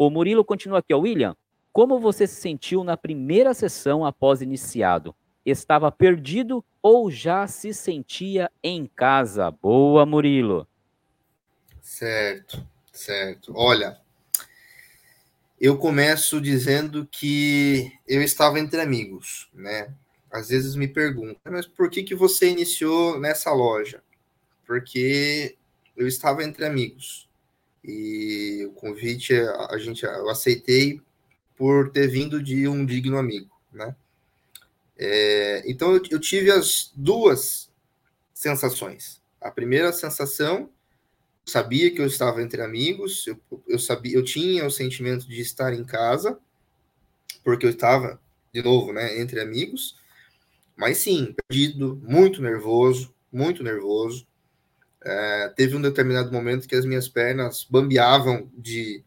O Murilo continua aqui, ó. William, como você se sentiu na primeira sessão após iniciado? Estava perdido ou já se sentia em casa? Boa, Murilo. Certo, certo. Olha, eu começo dizendo que eu estava entre amigos, né? Às vezes me perguntam, mas por que, que você iniciou nessa loja? Porque eu estava entre amigos. E o convite a gente eu aceitei por ter vindo de um digno amigo, né? É, então eu, eu tive as duas sensações. A primeira sensação sabia que eu estava entre amigos, eu, eu sabia, eu tinha o sentimento de estar em casa, porque eu estava de novo, né, entre amigos. Mas sim, perdido, muito nervoso, muito nervoso. É, teve um determinado momento que as minhas pernas bambeavam de,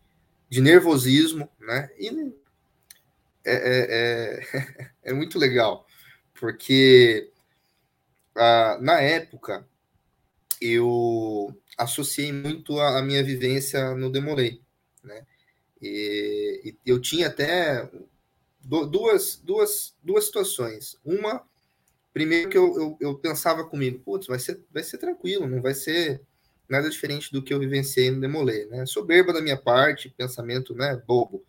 de nervosismo, né? E é, é, é, é muito legal, porque ah, na época eu associei muito a, a, minha vivência no Demolei, né? E, e eu tinha até duas, duas, duas situações. Uma primeiro que eu, eu, eu pensava comigo, putz, vai ser, vai ser tranquilo, não vai ser nada diferente do que eu vivenciei no Demolê, né? Soberba da minha parte, pensamento, né, bobo.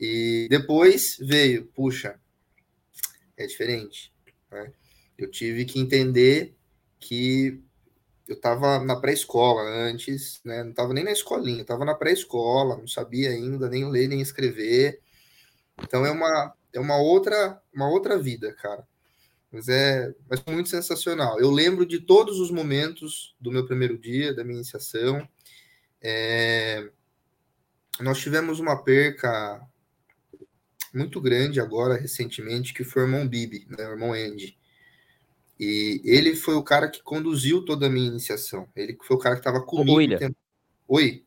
E depois veio, puxa, é diferente, né? Eu tive que entender que eu estava na pré-escola antes, né? Não estava nem na escolinha, estava na pré-escola, não sabia ainda nem ler nem escrever. Então é uma é uma outra uma outra vida, cara. Mas é mas muito sensacional. Eu lembro de todos os momentos do meu primeiro dia, da minha iniciação. É, nós tivemos uma perca muito grande agora, recentemente, que foi o irmão Bibi, né, o irmão Andy. E ele foi o cara que conduziu toda a minha iniciação. Ele foi o cara que estava comigo. William, tempo... Oi.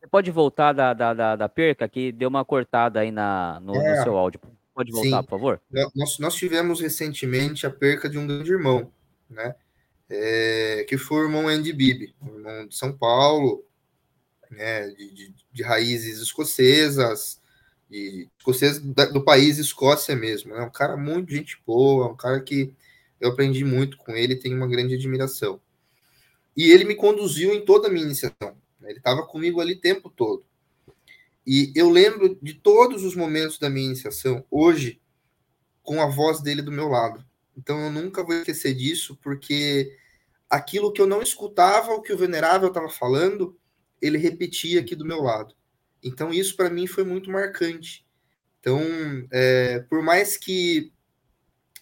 Você pode voltar da, da, da, da, perca, que deu uma cortada aí na, no, é. no seu áudio. Pode voltar, Sim. por favor? Nós, nós tivemos recentemente a perca de um grande irmão, né? É, que foi o irmão Andy Bibi, um irmão de São Paulo, né, de, de, de raízes escocesas, de, escocesas do país Escócia mesmo. É né? um cara muito gente boa, um cara que eu aprendi muito com ele, tenho uma grande admiração. E ele me conduziu em toda a minha iniciação. Né? Ele estava comigo ali o tempo todo. E eu lembro de todos os momentos da minha iniciação, hoje, com a voz dele do meu lado. Então eu nunca vou esquecer disso, porque aquilo que eu não escutava, o que o venerável estava falando, ele repetia aqui do meu lado. Então isso para mim foi muito marcante. Então, é, por mais que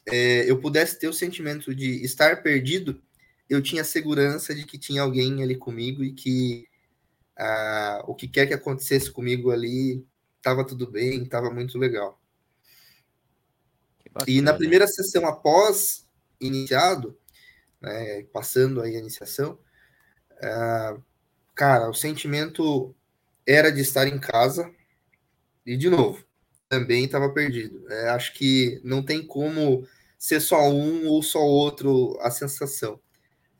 é, eu pudesse ter o sentimento de estar perdido, eu tinha segurança de que tinha alguém ali comigo e que ah, o que quer que acontecesse comigo ali, estava tudo bem, estava muito legal. E na primeira sessão após iniciado, né, passando aí a iniciação, cara, o sentimento era de estar em casa e de novo também estava perdido. É, acho que não tem como ser só um ou só outro a sensação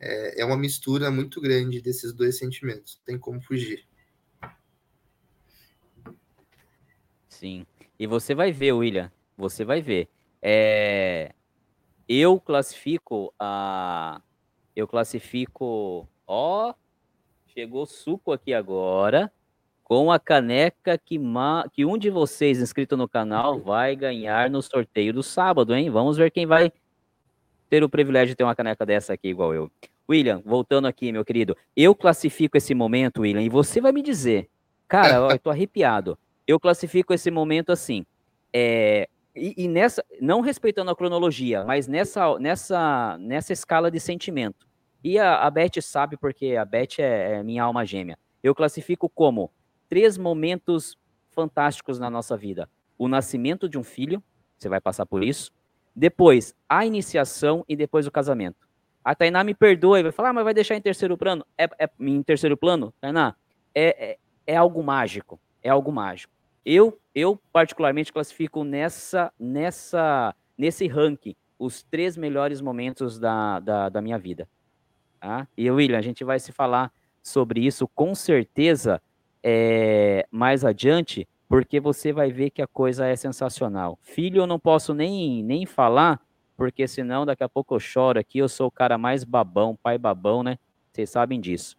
é, é uma mistura muito grande desses dois sentimentos. Tem como fugir. Sim. E você vai ver, William. Você vai ver. É... Eu classifico a. Eu classifico. Ó, chegou suco aqui agora. Com a caneca que, ma... que um de vocês inscrito no canal vai ganhar no sorteio do sábado, hein? Vamos ver quem vai ter o privilégio de ter uma caneca dessa aqui igual eu. William, voltando aqui, meu querido, eu classifico esse momento, William, e você vai me dizer, cara, eu tô arrepiado. Eu classifico esse momento assim, é, e, e, nessa, não respeitando a cronologia, mas nessa, nessa, nessa escala de sentimento. E a, a Beth sabe porque a Beth é, é minha alma gêmea. Eu classifico como três momentos fantásticos na nossa vida: o nascimento de um filho, você vai passar por isso. Depois, a iniciação e depois o casamento. A Tainá me perdoa e vai falar, ah, mas vai deixar em terceiro plano? É, é em terceiro plano, Tainá? É, é, é, algo mágico. É algo mágico. Eu, eu particularmente classifico nessa, nessa, nesse ranking os três melhores momentos da, da, da minha vida. Tá? E William, a gente vai se falar sobre isso com certeza é, mais adiante, porque você vai ver que a coisa é sensacional. Filho, eu não posso nem, nem falar, porque senão daqui a pouco eu choro aqui. Eu sou o cara mais babão, pai babão, né? Vocês sabem disso.